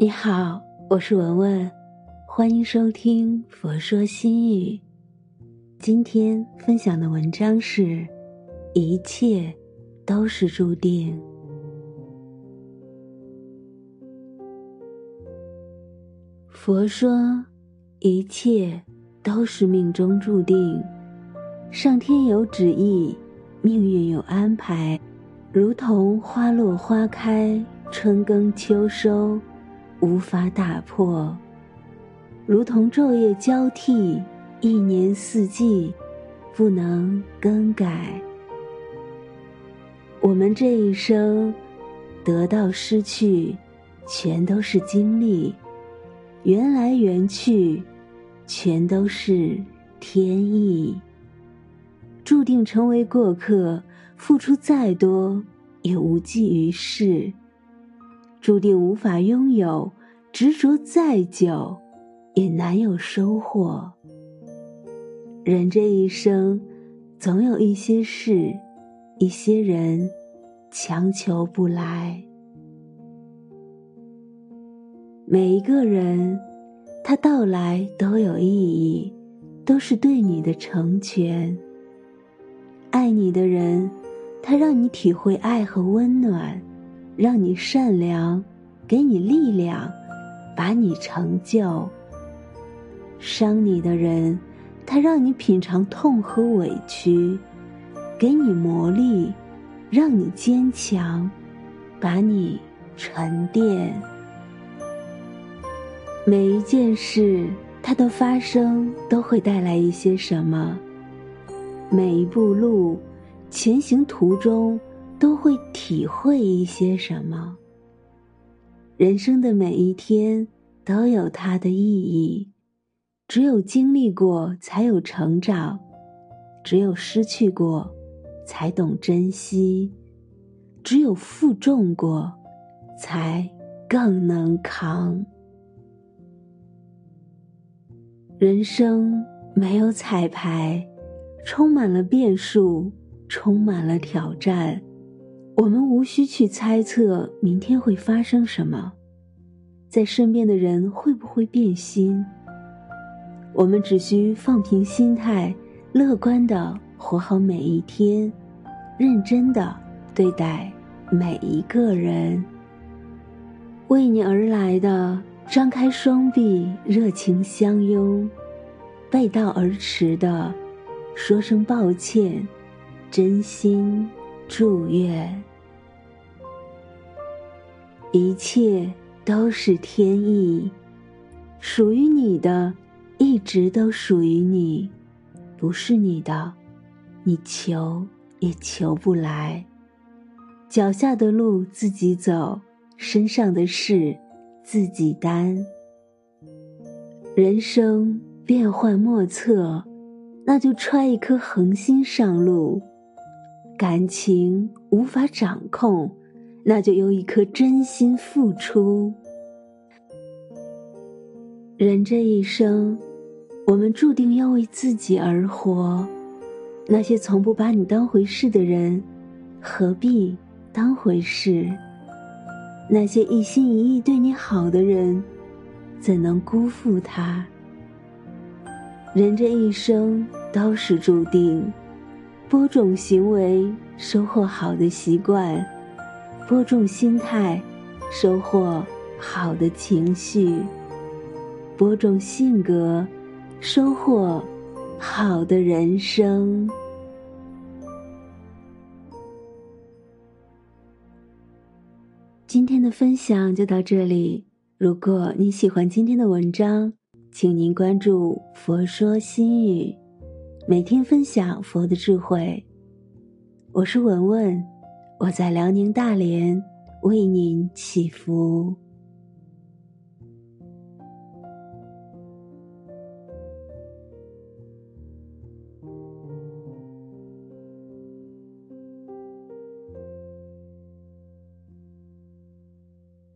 你好，我是文文，欢迎收听《佛说心语》。今天分享的文章是：一切都是注定。佛说，一切都是命中注定，上天有旨意，命运有安排，如同花落花开，春耕秋收。无法打破，如同昼夜交替，一年四季不能更改。我们这一生得到失去，全都是经历；缘来缘去，全都是天意。注定成为过客，付出再多也无济于事。注定无法拥有，执着再久，也难有收获。人这一生，总有一些事，一些人，强求不来。每一个人，他到来都有意义，都是对你的成全。爱你的人，他让你体会爱和温暖。让你善良，给你力量，把你成就。伤你的人，他让你品尝痛和委屈，给你磨砺，让你坚强，把你沉淀。每一件事，它的发生都会带来一些什么？每一步路，前行途中。都会体会一些什么。人生的每一天都有它的意义，只有经历过才有成长，只有失去过才懂珍惜，只有负重过才更能扛。人生没有彩排，充满了变数，充满了挑战。我们无需去猜测明天会发生什么，在身边的人会不会变心。我们只需放平心态，乐观的活好每一天，认真的对待每一个人。为你而来的，张开双臂，热情相拥；背道而驰的，说声抱歉，真心祝愿。一切都是天意，属于你的，一直都属于你；不是你的，你求也求不来。脚下的路自己走，身上的事自己担。人生变幻莫测，那就揣一颗恒心上路；感情无法掌控。那就用一颗真心付出。人这一生，我们注定要为自己而活。那些从不把你当回事的人，何必当回事？那些一心一意对你好的人，怎能辜负他？人这一生都是注定，播种行为，收获好的习惯。播种心态，收获好的情绪；播种性格，收获好的人生。今天的分享就到这里。如果你喜欢今天的文章，请您关注“佛说心语”，每天分享佛的智慧。我是文文。我在辽宁大连为您祈福。